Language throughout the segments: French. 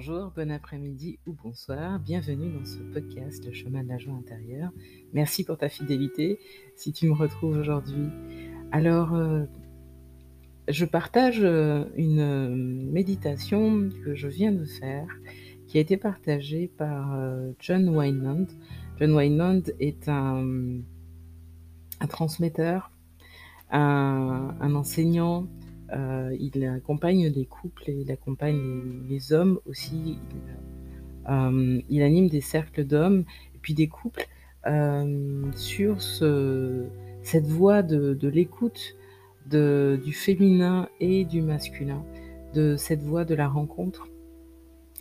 bonjour, bon après-midi ou bonsoir. Bienvenue dans ce podcast Le chemin de la joie intérieure. Merci pour ta fidélité si tu me retrouves aujourd'hui. Alors, euh, je partage euh, une euh, méditation que je viens de faire qui a été partagée par John Wineland. John Wineland est un, un transmetteur, un enseignant, euh, il accompagne les couples et il accompagne les, hommes aussi. Euh, il, anime des cercles d'hommes et puis des couples euh, sur cette voie de, l'écoute du féminin et du masculin, de cette voie de la rencontre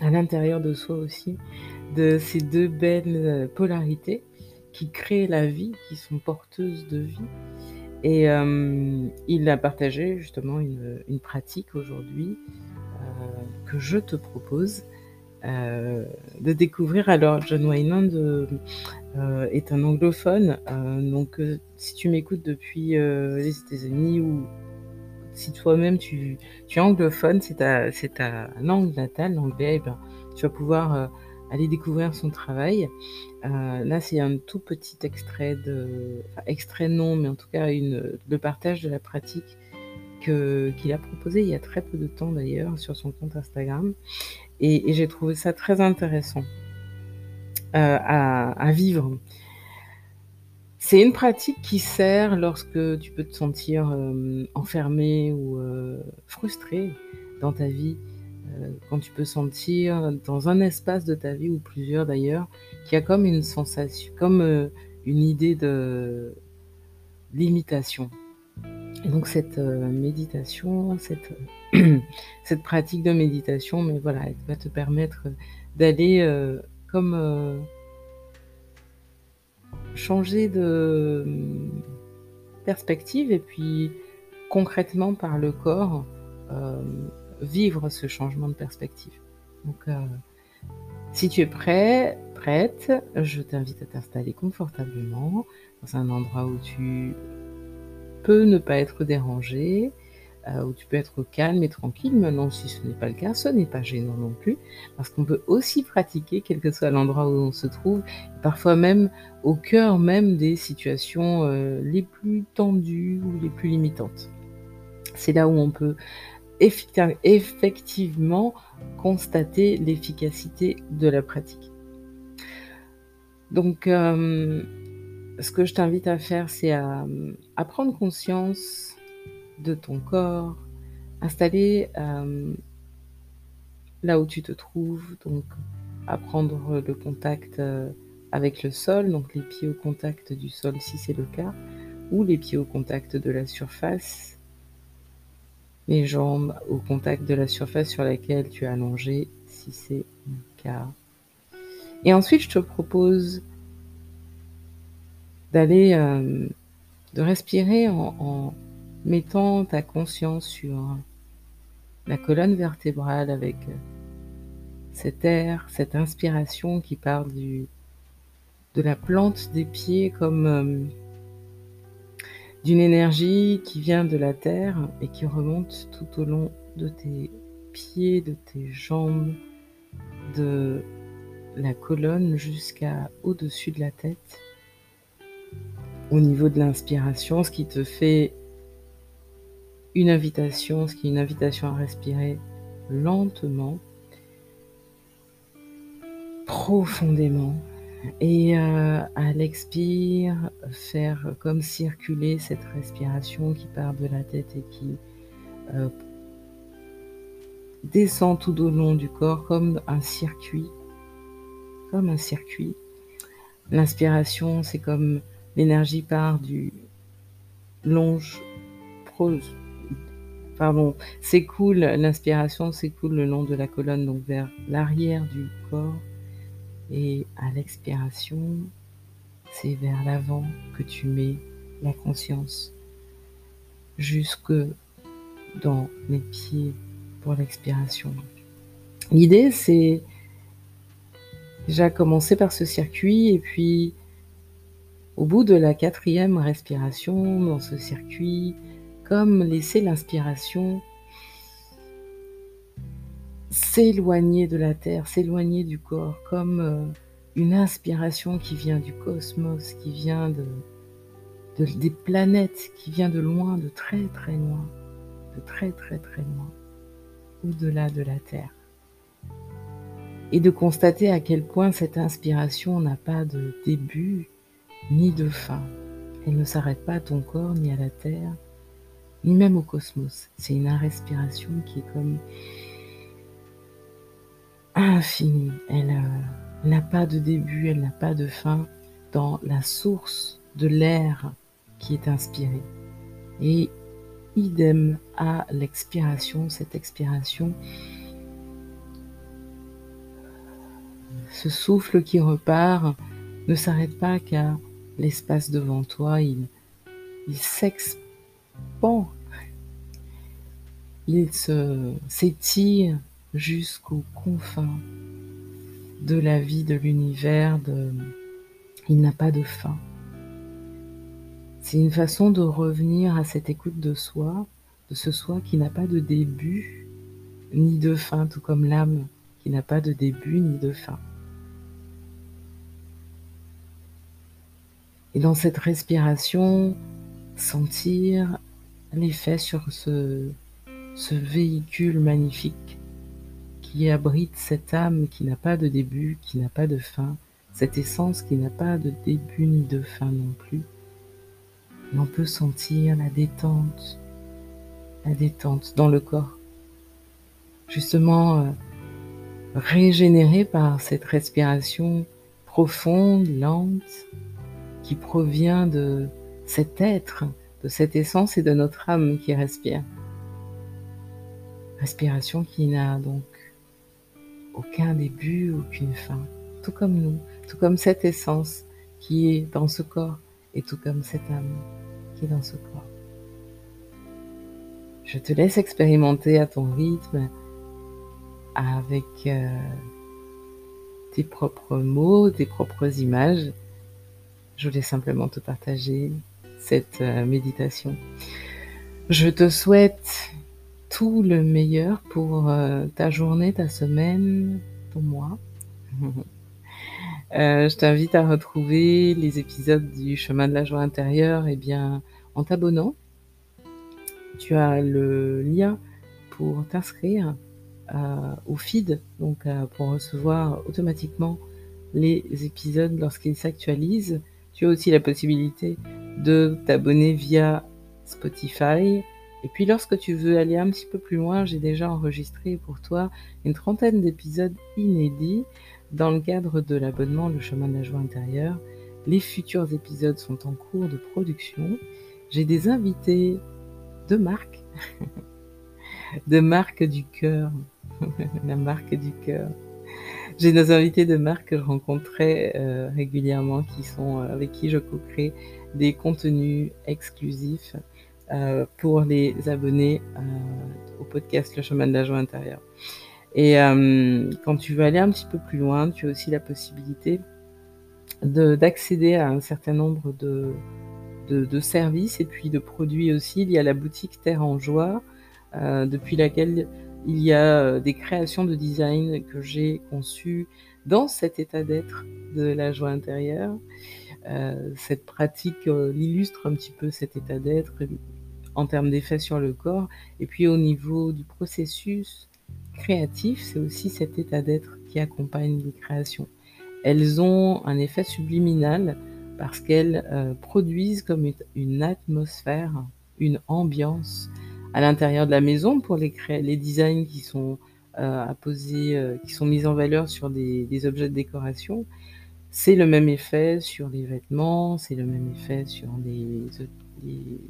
à l'intérieur de soi aussi, de ces deux belles polarités qui créent la vie, qui sont porteuses de vie et euh, il a partagé justement une, une pratique aujourd'hui euh, que je te propose euh, de découvrir. Alors, John Wayland euh, est un anglophone, donc si tu m'écoutes depuis les États-Unis ou si toi-même tu, tu, es anglophone, c'est ta, ta langue natale, l'anglais, eh ben, tu vas pouvoir aller découvrir son travail. Euh, là, c'est un tout petit extrait de, enfin, extrait non, mais en tout cas une, le partage de la pratique que qu'il a proposé il y a très peu de temps d'ailleurs sur son compte Instagram, et, j'ai trouvé ça très intéressant euh, à, vivre. C'est une pratique qui sert lorsque tu peux te sentir euh, enfermé ou frustré dans ta vie quand tu peux sentir dans un espace de ta vie ou plusieurs d'ailleurs, qu'il y a comme une sensation, comme euh, une idée de limitation. Et donc cette euh, méditation, cette, cette pratique de méditation, mais voilà, elle va te permettre d'aller comme changer de perspective et puis concrètement par le corps vivre ce changement de perspective. Donc, euh, si tu es prêt, prête, je t'invite à t'installer confortablement dans un endroit où tu peux ne pas être dérangé, euh, où tu peux être calme et tranquille. Maintenant, si ce n'est pas le cas, ce n'est pas gênant non plus, parce qu'on peut aussi pratiquer, quel que soit l'endroit où on se trouve, parfois même au cœur même des situations euh, les plus tendues ou les plus limitantes. C'est là où on peut effectivement constater l'efficacité de la pratique. Donc, euh, ce que je t'invite à faire, c'est à, prendre conscience de ton corps, installer euh, là où tu te trouves, donc à prendre le contact euh, avec le sol, donc les pieds au contact du sol si c'est le cas, ou les pieds au contact de la surface jambes au contact de la surface sur laquelle tu es allongé, si c'est le cas. Et ensuite, je te propose d'aller, euh, de respirer en, en, mettant ta conscience sur la colonne vertébrale avec cet air, cette inspiration qui part du, de la plante des pieds comme euh, d'une énergie qui vient de la terre et qui remonte tout au long de tes pieds, de tes jambes, de la colonne jusqu'à au-dessus de la tête. Au niveau de l'inspiration, ce qui te fait une invitation, ce qui est une invitation à respirer lentement, profondément et euh, à l'expire, faire comme circuler cette respiration qui part de la tête et qui euh, descend tout au long du corps comme un circuit. Comme un circuit. L'inspiration, c'est comme l'énergie part du longe, pardon, s'écoule, l'inspiration s'écoule le long de la colonne, donc vers l'arrière du corps et à l'expiration, c'est vers l'avant que tu mets la conscience jusque dans les pieds pour l'expiration. L'idée, c'est déjà commencer par ce circuit et puis au bout de la quatrième respiration dans ce circuit, comme laisser l'inspiration s'éloigner de la Terre, s'éloigner du corps, comme euh, une inspiration qui vient du cosmos, qui vient de, des planètes, qui vient de loin, de très très loin, de très très très loin, au-delà de la Terre. Et de constater à quel point cette inspiration n'a pas de début ni de fin. Elle ne s'arrête pas à ton corps, ni à la Terre, ni même au cosmos. C'est une respiration qui est comme infinie. Elle euh, n'a pas de début, elle n'a pas de fin dans la source de l'air qui est inspiré. Et idem à l'expiration, cette expiration, ce souffle qui repart ne s'arrête pas qu'à l'espace devant toi, il, il s'expand, il s'étire jusqu'aux confins de la vie, de l'univers, il n'a pas de fin. C'est une façon de revenir à cette écoute de soi, de ce soi qui n'a pas de début ni de fin, tout comme l'âme qui n'a pas de début ni de fin. Et dans cette respiration, sentir l'effet sur ce véhicule magnifique qui abrite cette âme qui n'a pas de début, qui n'a pas de fin, cette essence qui n'a pas de début ni de fin non plus. Et on peut sentir la détente, la détente dans le corps, justement euh, régénéré par cette respiration profonde, lente, qui provient de cet être, de cette essence et de notre âme qui respire. Respiration qui n'a donc aucun début, aucune fin, tout comme nous, tout comme cette essence qui est dans ce corps et tout comme cette âme qui est dans ce corps. Je te laisse expérimenter à ton rythme avec euh, tes propres mots, tes propres images. Je voulais simplement te partager cette euh, méditation. Je te souhaite tout le meilleur pour euh, ta journée, ta semaine, ton mois. Euh, je t'invite à retrouver les épisodes du chemin de la joie intérieure et eh bien, en t'abonnant. Tu as le lien pour t'inscrire euh, au feed, donc pour recevoir automatiquement les épisodes lorsqu'ils s'actualisent. Tu as aussi la possibilité de t'abonner via Spotify, et puis lorsque tu veux aller un petit peu plus loin, j'ai déjà enregistré pour toi une trentaine d'épisodes inédits dans le cadre de l'abonnement Le chemin de la joie intérieure. Les futurs épisodes sont en cours de production. J'ai des invités de marque, de marque du cœur, la marque du cœur. J'ai nos invités de marque que je rencontrais euh, régulièrement, qui sont euh, avec qui je co-crée des contenus exclusifs euh, pour les abonnés euh, au podcast Le chemin de la joie intérieure. Et euh, quand tu veux aller un petit peu plus loin, tu as aussi la possibilité d'accéder à un certain nombre de, services et puis de produits aussi. Il y a la boutique Terre en Joie, depuis laquelle il y a des créations de design que j'ai conçues dans cet état d'être de la joie intérieure. Cette pratique illustre un petit peu cet état d'être en termes d'effet sur le corps. Et puis au niveau du processus créatif, c'est aussi cet état d'être qui accompagne les créations. Elles ont un effet subliminal parce qu'elles euh, produisent comme une atmosphère, une ambiance à l'intérieur de la maison pour les, les designs qui sont euh, euh, qui sont mis en valeur sur des, des objets de décoration. C'est le même effet sur les vêtements, c'est le même effet sur les, les,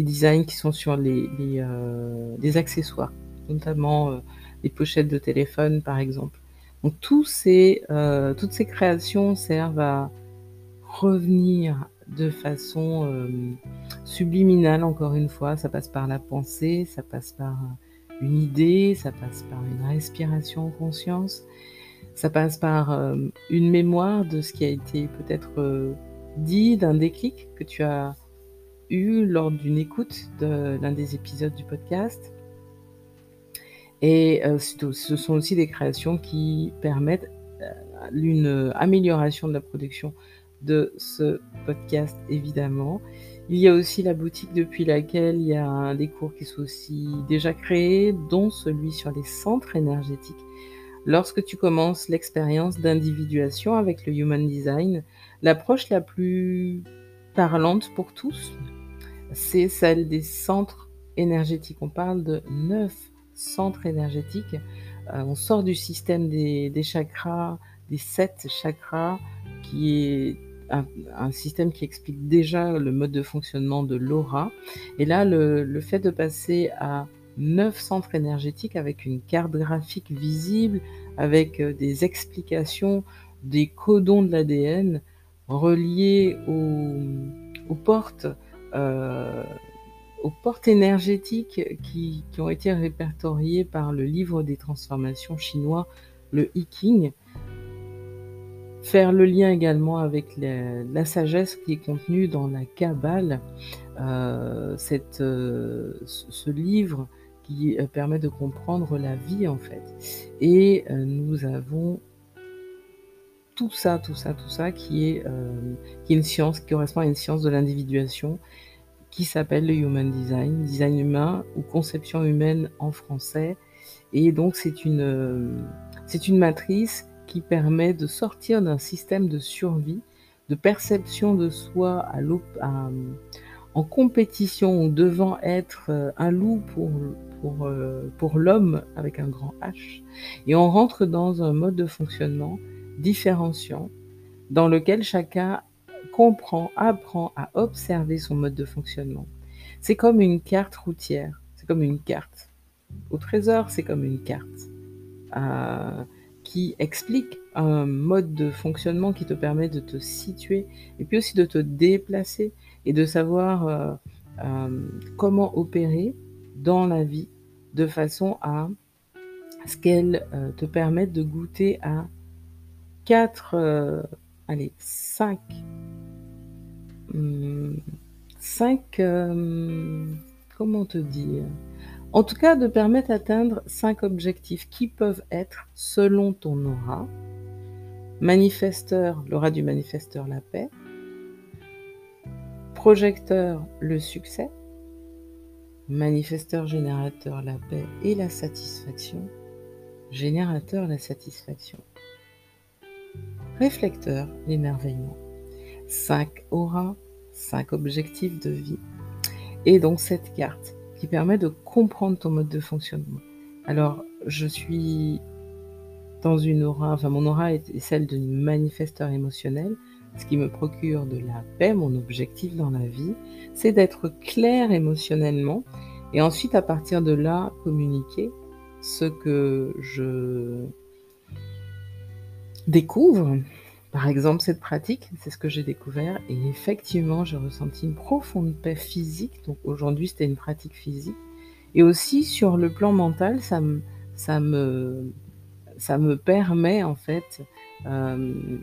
les designs qui sont sur les, les, euh, accessoires, notamment euh, les pochettes de téléphone par exemple. Donc tous ces, euh, toutes ces créations servent à revenir de façon euh, subliminale, encore une fois. Ça passe par la pensée, ça passe par une idée, ça passe par une respiration en conscience, ça passe par euh, une mémoire de ce qui a été peut-être euh, dit, d'un déclic que tu as lors d'une écoute de l'un des épisodes du podcast. Et ce sont aussi des créations qui permettent une amélioration de la production de ce podcast, évidemment. Il y a aussi la boutique depuis laquelle il y a des cours qui sont aussi déjà créés, dont celui sur les centres énergétiques. Lorsque tu commences l'expérience d'individuation avec le Human Design, l'approche la plus parlante pour tous, c'est celle des centres énergétiques. On parle de neuf centres énergétiques. Euh, on sort du système des, chakras, des sept chakras, qui est un, système qui explique déjà le mode de fonctionnement de l'aura. Et là, le, fait de passer à neuf centres énergétiques avec une carte graphique visible, avec euh, des explications des codons de l'ADN reliés aux, portes, aux portes énergétiques qui, ont été répertoriées par le livre des transformations chinois, le I King faire le lien également avec la, sagesse qui est contenue dans la Kabbale, euh, cette, euh, ce livre qui euh, permet de comprendre la vie en fait. Et nous avons tout ça, tout ça, tout ça qui est, qui est une science, qui correspond à une science de l'individuation qui s'appelle le Human Design, design humain ou conception humaine en français. Et donc c'est une, c'est une matrice qui permet de sortir d'un système de survie, de perception de soi en compétition ou devant être euh, un loup pour, pour, euh, pour l'homme avec un grand H. Et on rentre dans un mode de fonctionnement différenciant dans lequel chacun comprend, apprend à observer son mode de fonctionnement. C'est comme une carte routière, c'est comme une carte. Au trésor, c'est comme une carte. Euh, qui explique un mode de fonctionnement qui te permet de te situer et puis aussi de te déplacer et de savoir euh, euh, comment opérer dans la vie de façon à ce qu'elle te permette de goûter à quatre, allez, cinq, hmm, cinq, comment te dire? En tout cas, de permettre d'atteindre cinq objectifs qui peuvent être, selon ton aura, manifesteur, l'aura du manifesteur, la paix, projecteur, le succès, manifesteur, générateur, la paix et la satisfaction, générateur, la satisfaction, réflecteur, l'émerveillement. Cinq auras, cinq objectifs de vie. Et donc cette carte qui permet de comprendre ton mode de fonctionnement. Alors, je suis dans une aura, enfin mon aura est celle d'un manifesteur émotionnel, ce qui me procure de la paix, mon objectif dans la vie, c'est d'être clair émotionnellement et ensuite à partir de là communiquer ce que je découvre par exemple, cette pratique, c'est ce que j'ai découvert, et effectivement, j'ai ressenti une profonde paix physique. Donc aujourd'hui, c'était une pratique physique. Et aussi, sur le plan mental, ça me, ça me, ça me permet, en fait, euh,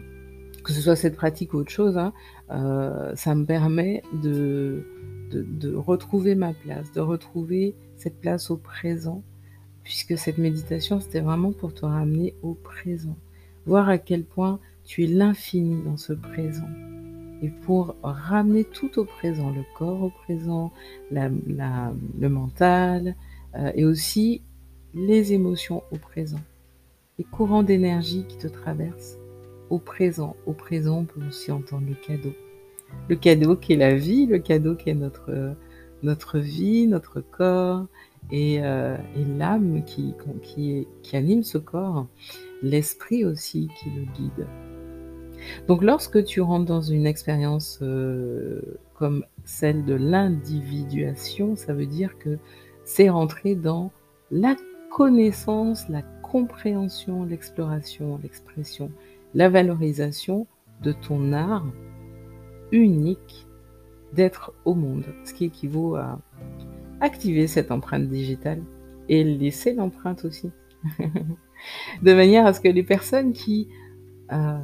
que ce soit cette pratique ou autre chose, hein, euh, ça me permet de, de, de retrouver ma place, de retrouver cette place au présent, puisque cette méditation, c'était vraiment pour te ramener au présent. Voir à quel point tu es l'infini dans ce présent. Et pour ramener tout au présent, le corps au présent, le mental, euh, et aussi les émotions au présent, les courants d'énergie qui te traversent au présent. Au présent, on peut aussi entendre le cadeau. Le cadeau qui est la vie, le cadeau qui est notre, notre vie, notre corps, et, euh, l'âme qui, qui, qui anime ce corps, l'esprit aussi qui le guide. Donc lorsque tu rentres dans une expérience euh, comme celle de l'individuation, ça veut dire que c'est rentrer dans la connaissance, la compréhension, l'exploration, l'expression, la valorisation de ton art unique d'être au monde, ce qui équivaut à activer cette empreinte digitale et laisser l'empreinte aussi. de manière à ce que les personnes qui euh,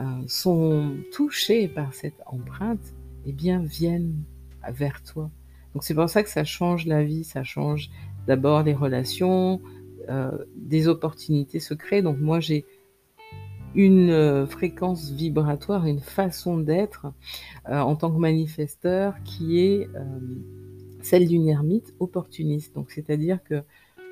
euh, sont touchés par cette empreinte, eh bien, viennent vers toi. Donc c'est pour ça que ça change la vie, ça change d'abord les relations, des opportunités se créent. Donc moi, j'ai une fréquence vibratoire, une façon d'être en tant que manifesteur qui est celle d'une ermite opportuniste. Donc c'est-à-dire que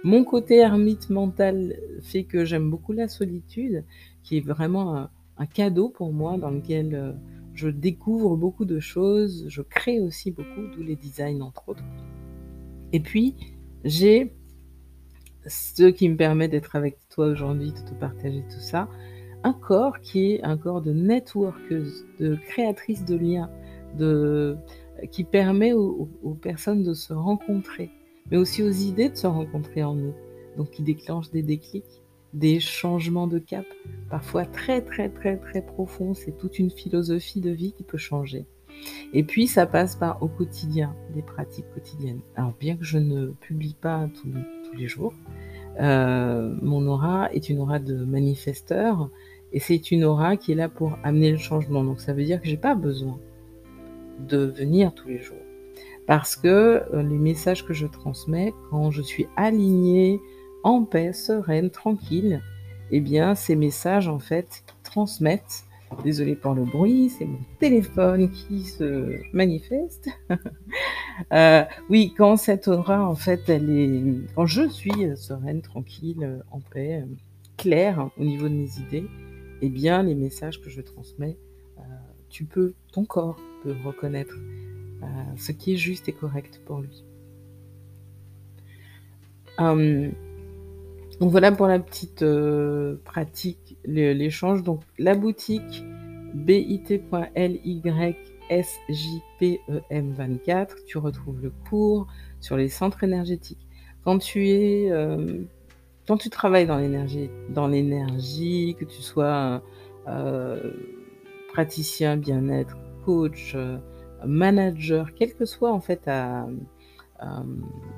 mon côté ermite mental fait que j'aime beaucoup la solitude, qui est vraiment un, un cadeau pour moi dans lequel je découvre beaucoup de choses, je crée aussi beaucoup, d'où les designs entre autres. Et puis, j'ai ce qui me permet d'être avec toi aujourd'hui, de te partager tout ça, un corps qui est un corps de networkeuse, de créatrice de liens, de, qui permet aux, personnes de se rencontrer, mais aussi aux idées de se rencontrer en nous, donc qui déclenche des déclics, des changements de cap, parfois très très très très profonds, c'est toute une philosophie de vie qui peut changer. Et puis ça passe par au quotidien, des pratiques quotidiennes. Alors bien que je ne publie pas tous, les jours, euh, mon aura est une aura de manifesteur et c'est une aura qui est là pour amener le changement. Donc ça veut dire que j'ai pas besoin de venir tous les jours. Parce que euh, les messages que je transmets, quand je suis alignée, en paix, sereine, tranquille, eh bien ces messages en fait transmettent Désolée pour le bruit, c'est mon téléphone qui se manifeste. Euh, oui, quand cette aura, en fait, elle est, quand je suis sereine, tranquille, en paix, claire au niveau de mes idées, eh bien, les messages que je transmets, euh, tu peux, ton corps peut reconnaître euh, ce qui est juste et correct pour lui. Hum, donc voilà pour la petite pratique, l'échange. Donc la boutique bit.ly.sjpem24, tu retrouves le cours sur les centres énergétiques. Quand tu es, euh, quand tu travailles dans l'énergie, dans l'énergie, que tu sois euh, praticien bien-être, coach, euh, manager, quelle que soit en fait ta,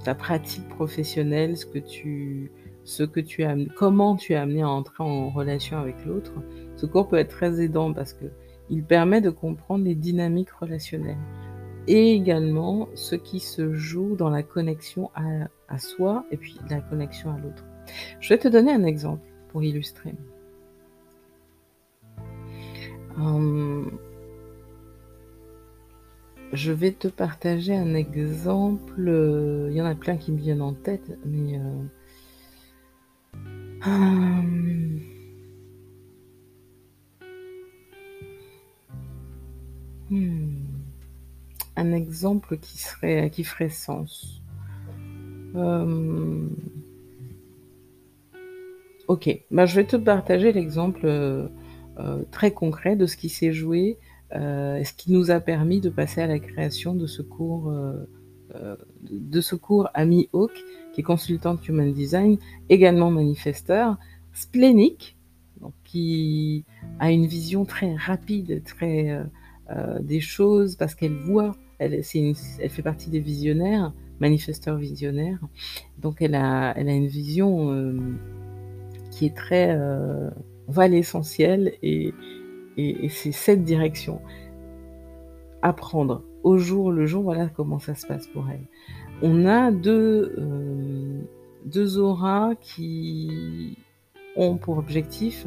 ta pratique professionnelle, ce que tu ce que tu as, comment tu as amené à entrer en relation avec l'autre, ce cours peut être très aidant parce que il permet de comprendre les dynamiques relationnelles et également ce qui se joue dans la connexion à, soi et puis la connexion à l'autre. Je vais te donner un exemple pour illustrer. Hum, je vais te partager un exemple. Il y en a plein qui me viennent en tête, mais euh, hum, Hmm. Un exemple qui serait qui ferait sens. Euh, ok, bah, je vais te partager l'exemple euh, euh, très concret de ce qui s'est joué, et ce qui nous a permis de passer à la création de ce cours, de ce cours Ami Hawk, qui est consultante Human Design, également manifesteur, splénique, donc qui a une vision très rapide, très euh, des choses parce qu'elle voit, elle, elle fait partie des visionnaires, manifesteurs visionnaires. Donc elle a, elle a une vision euh, qui est très... Euh, on va l'essentiel et, et, c'est cette direction. Apprendre au jour le jour, voilà comment ça se passe pour elle. On a deux, deux auras qui ont pour objectif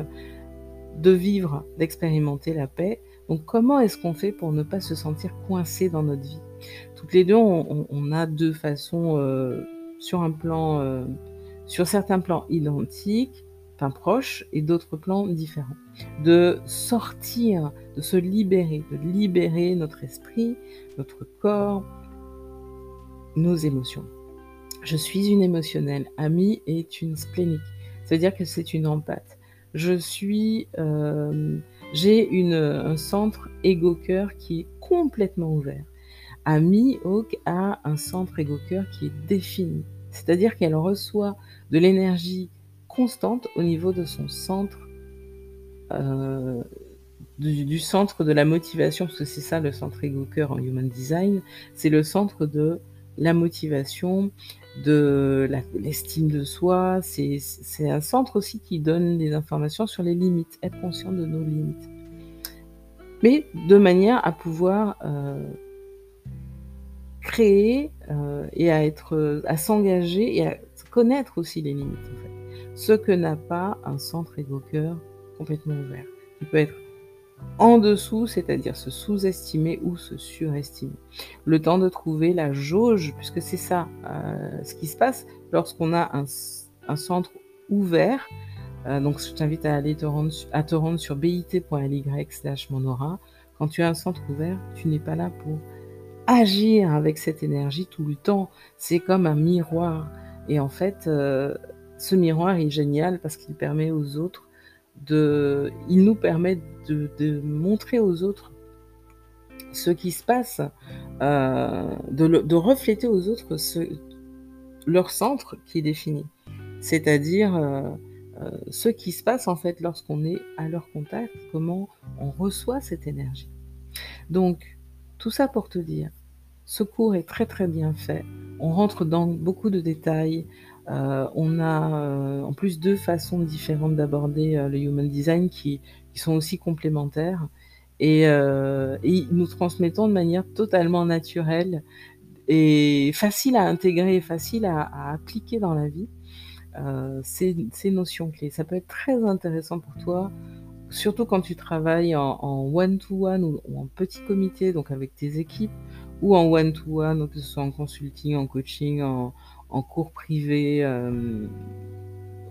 de vivre, d'expérimenter la paix donc comment est-ce qu'on fait pour ne pas se sentir coincé dans notre vie? Toutes les deux, on, a deux façons euh, sur un plan, euh, sur certains plans identiques, enfin proches, et d'autres plans différents. De sortir, de se libérer, de libérer notre esprit, notre corps, nos émotions. Je suis une émotionnelle. Ami est une splénique. C'est-à-dire que c'est une empathe. Je suis euh, j'ai un centre ego-cœur qui est complètement ouvert. Amy Hawk a un centre ego-cœur qui est défini. C'est-à-dire qu'elle reçoit de l'énergie constante au niveau de son centre, euh, du, centre de la motivation, parce que c'est ça le centre ego-cœur en Human Design, c'est le centre de la motivation, de l'estime de soi. C'est un centre aussi qui donne des informations sur les limites, être conscient de nos limites. Mais de manière à pouvoir euh, créer euh, et à à s'engager et à connaître aussi les limites en fait. Ce que n'a pas un centre égo-cœur complètement ouvert. Il peut être en dessous, c'est-à-dire se sous-estimer ou se surestimer. Le temps de trouver la jauge, puisque c'est ça euh, ce qui se passe lorsqu'on a un, centre ouvert. Euh, donc je t'invite à aller te rendre, à te rendre sur bit.ly slash monora. Quand tu as un centre ouvert, tu n'es pas là pour agir avec cette énergie tout le temps. C'est comme un miroir. Et en fait, euh, ce miroir est génial parce qu'il permet aux autres de, il nous permet de, montrer aux autres ce qui se passe, euh, de, refléter aux autres leur centre qui est défini, c'est-à-dire euh, euh, ce qui se passe en fait lorsqu'on est à leur contact, comment on reçoit cette énergie. Donc tout ça pour te dire, ce cours est très très bien fait. On rentre dans beaucoup de détails. Euh, on a euh, en plus deux façons différentes d'aborder euh, le human design qui, sont aussi complémentaires et, nous transmettons de manière totalement naturelle et facile à intégrer, facile à, appliquer dans la vie ces, notions clés. Ça peut être très intéressant pour toi, surtout quand tu travailles en one-to-one ou, ou, en petit comité, donc avec tes équipes, ou en one-to-one, que ce soit en consulting, en coaching, en, en cours privé, euh,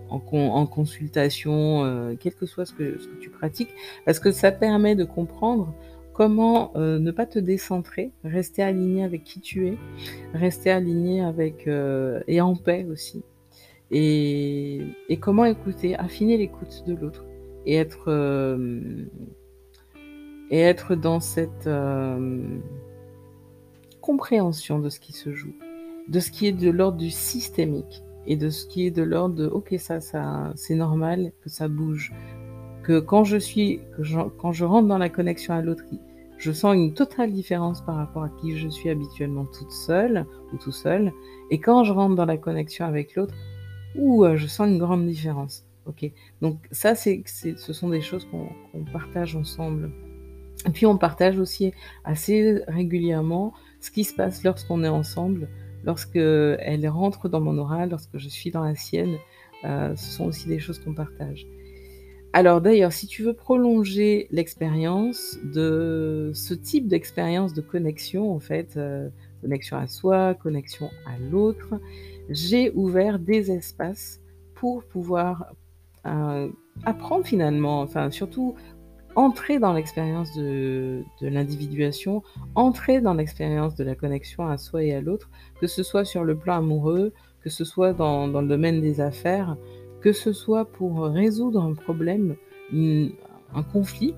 en, consultation, euh, quel que soit ce que, tu pratiques, parce que ça permet de comprendre comment euh, ne pas te décentrer, rester aligné avec qui tu es, rester aligné avec et en paix aussi, et, et comment écouter, affiner l'écoute de l'autre et être et être dans cette compréhension de ce qui se joue de ce qui est de l'ordre du systémique et de ce qui est de l'ordre de ok ça ça c'est normal que ça bouge. Que quand je suis quand je rentre dans la connexion à l'autre je sens une totale différence par rapport à qui je suis habituellement toute seule ou tout seul. Et quand je rentre dans la connexion avec l'autre ou je sens une grande différence. Ok. Donc ça c'est ce sont des choses qu'on partage ensemble. Et puis on partage aussi assez régulièrement ce qui se passe lorsqu'on est ensemble lorsque elle rentre dans mon oral, lorsque je suis dans la sienne, euh, ce sont aussi des choses qu'on partage. Alors d'ailleurs, si tu veux prolonger l'expérience de ce type d'expérience de connexion, en fait, euh, connexion à soi, connexion à l'autre, j'ai ouvert des espaces pour pouvoir euh, apprendre finalement, enfin surtout entrer dans l'expérience de, l'individuation, entrer dans l'expérience de la connexion à soi et à l'autre, que ce soit sur le plan amoureux, que ce soit dans, le domaine des affaires, que ce soit pour résoudre un problème, un conflit,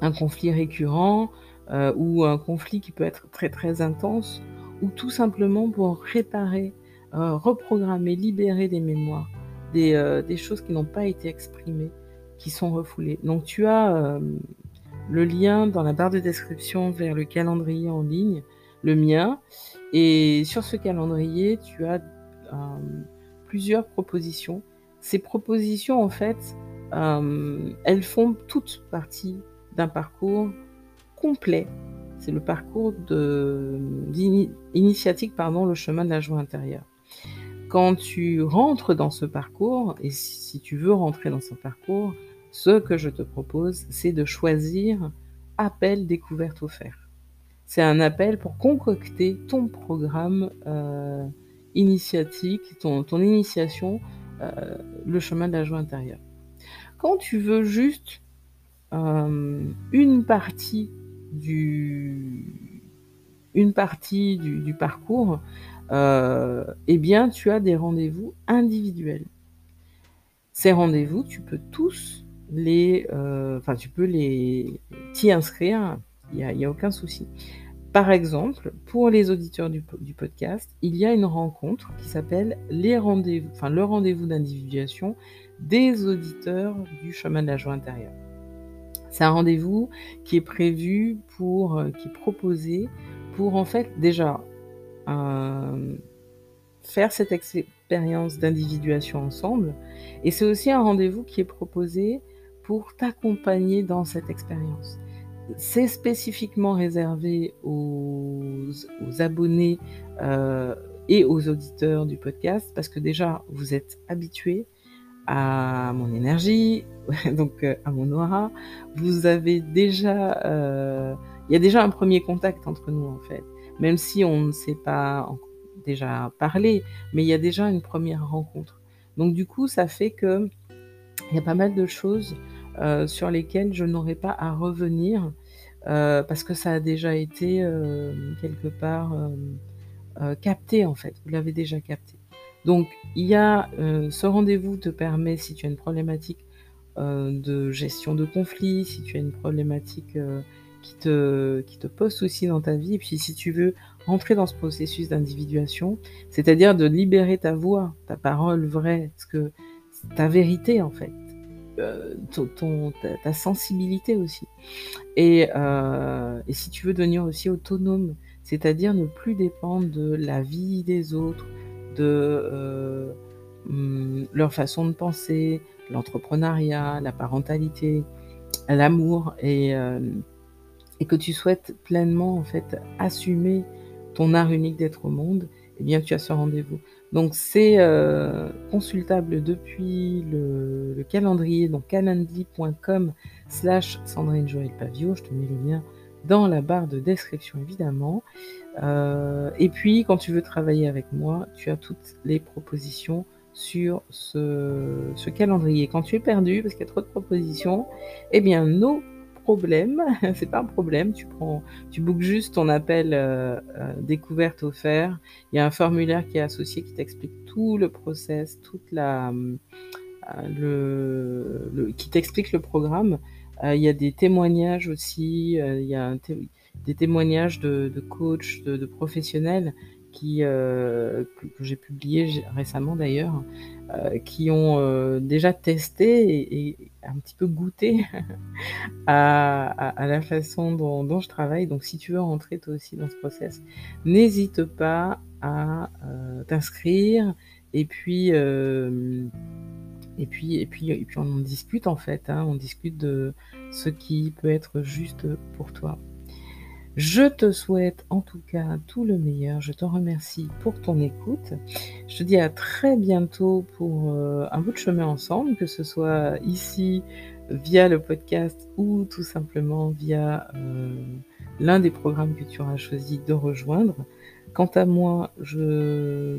un conflit récurrent euh, ou un conflit qui peut être très très intense, ou tout simplement pour réparer, euh, reprogrammer, libérer des mémoires, des euh, choses qui n'ont pas été exprimées qui sont refoulés. Donc tu as euh, le lien dans la barre de description vers le calendrier en ligne, le mien, et sur ce calendrier, tu as euh, plusieurs propositions. Ces propositions, en fait, euh, elles font toutes partie d'un parcours complet. C'est le parcours de, initiatique, pardon, le chemin de la joie intérieure quand tu rentres dans ce parcours, et si tu veux rentrer dans ce parcours, ce que je te propose, c'est de choisir appel découverte offert. C'est un appel pour concocter ton programme euh, initiatique, ton, initiation, euh, le chemin de la joie intérieure. Quand tu veux juste euh, une partie du, une partie du, parcours, eh bien, tu as des rendez-vous individuels. Ces rendez-vous, tu peux tous les, euh, enfin, tu peux les t'y inscrire, il n'y a, y a, aucun souci. Par exemple, pour les auditeurs du, podcast, il y a une rencontre qui s'appelle les rendez-vous, enfin le rendez-vous d'individuation des auditeurs du chemin de la joie intérieure. C'est un rendez-vous qui est prévu pour, euh, qui est proposé pour en fait déjà euh, faire cette expérience d'individuation ensemble. Et c'est aussi un rendez-vous qui est proposé pour t'accompagner dans cette expérience. C'est spécifiquement réservé aux, abonnés euh, et aux auditeurs du podcast parce que déjà, vous êtes habitués à mon énergie, donc à mon aura. Vous avez déjà, il y a déjà un premier contact entre nous en fait, même si on ne s'est pas déjà parlé, mais il y a déjà une première rencontre. Donc du coup, ça fait que il y a pas mal de choses euh, sur lesquelles je n'aurais pas à revenir euh, parce que ça a déjà été euh, quelque part capté en fait. Vous l'avez déjà capté. Donc il y a ce rendez-vous te permet si tu as une problématique de gestion de conflit, si tu as une problématique qui te, qui te pose souci dans ta vie, et puis si tu veux rentrer dans ce processus d'individuation, c'est-à-dire de libérer ta voix, ta parole vraie, ce que ta vérité en fait, euh, ta, sensibilité aussi. Et, euh, et, si tu veux devenir aussi autonome, c'est-à-dire ne plus dépendre de la vie des autres, de euh, hum, leur façon de penser, l'entrepreneuriat, la parentalité, l'amour, et, et que tu souhaites pleinement en fait assumer ton art unique d'être au monde, eh bien tu as ce rendez-vous. Donc c'est euh, consultable depuis le, calendrier, donc calendly.com slash Sandrine Joël Pavio, je te mets le lien dans la barre de description évidemment. Euh, et puis quand tu veux travailler avec moi, tu as toutes les propositions sur ce, ce calendrier. Quand tu es perdu parce qu'il y a trop de propositions, eh bien nos problème, c'est pas un problème, tu prends, tu bookes juste ton appel euh, euh, découverte offert. Il y a un formulaire qui est associé qui t'explique tout le process, toute la, euh, le, qui t'explique le programme. il y a des témoignages aussi, il y a des témoignages de, coachs, de professionnels qui, euh, que, j'ai publié récemment d'ailleurs, euh, qui ont euh, déjà testé et, un petit peu goûté à, à, la façon dont, je travaille. Donc si tu veux rentrer toi aussi dans ce process, n'hésite pas à t'inscrire et puis et puis et puis et puis on en discute en fait. Hein, on discute de ce qui peut être juste pour toi. Je te souhaite en tout cas tout le meilleur. Je te remercie pour ton écoute. Je te dis à très bientôt pour euh, un bout de chemin ensemble, que ce soit ici via le podcast ou tout simplement via euh, l'un des programmes que tu auras choisi de rejoindre. Quant à moi, je,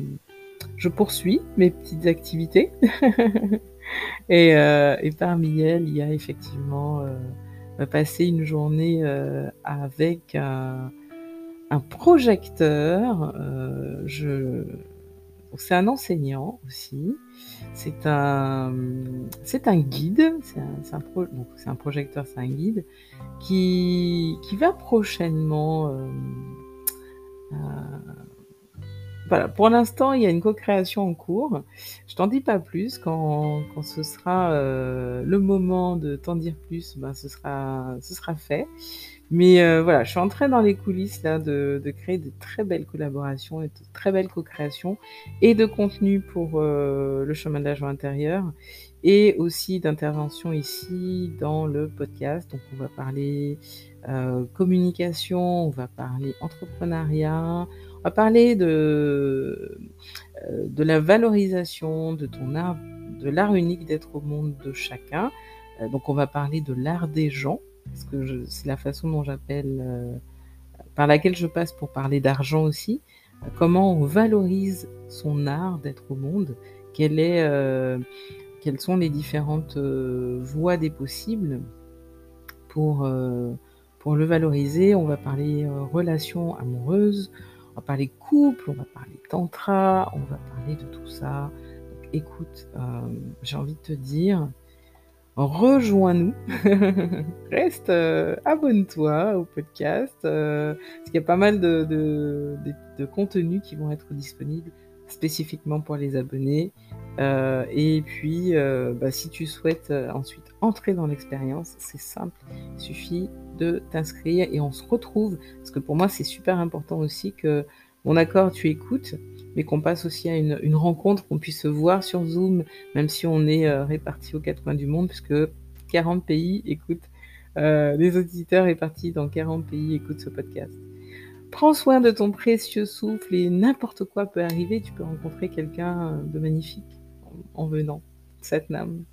je poursuis mes petites activités. et, euh, et, parmi elles, il y a effectivement passer une journée euh, avec un, projecteur. Euh, je... C'est un enseignant aussi. C'est un, c'est un guide. C'est un, un, un, projecteur, c'est un guide qui, qui va prochainement euh, voilà, pour l'instant, il y a une co-création en cours. Je t'en dis pas plus. Quand, quand ce sera euh, le moment de t'en dire plus, ben, ce, sera, ce sera fait. Mais euh, voilà, je suis en train dans les coulisses là de, de, créer de très belles collaborations et de très belles co-créations et de contenu pour euh, le chemin de la joie intérieure et aussi d'intervention ici dans le podcast. Donc on va parler communication, on va parler entrepreneuriat, va parler de, euh, de la valorisation de ton art, de l'art unique d'être au monde de chacun. Euh, donc on va parler de l'art des gens, parce que c'est la façon dont j'appelle, euh, par laquelle je passe pour parler d'argent aussi. Comment on valorise son art d'être au monde, quelles sont les différentes voies des possibles pour, pour le valoriser? On va parler relations amoureuses, on va parler couple, on va parler tantra, on va parler de tout ça. Écoute, euh, j'ai envie de te dire, rejoins-nous, reste, euh, abonne-toi au podcast, euh, parce qu'il y a pas mal de, contenus qui vont être disponibles spécifiquement pour les abonnés. et puis, bah, si tu souhaites ensuite entrer dans l'expérience, c'est simple, il suffit de t'inscrire et on se retrouve, parce que pour moi c'est super important aussi que mon accord tu écoutes, mais qu'on passe aussi à une, rencontre, qu'on puisse se voir sur Zoom, même si on est euh, répartis aux quatre coins du monde, puisque 40 pays écoutent, euh, les auditeurs répartis dans 40 pays écoutent ce podcast. Prends soin de ton précieux souffle et n'importe quoi peut arriver, tu peux rencontrer quelqu'un de magnifique en venant. Satnam.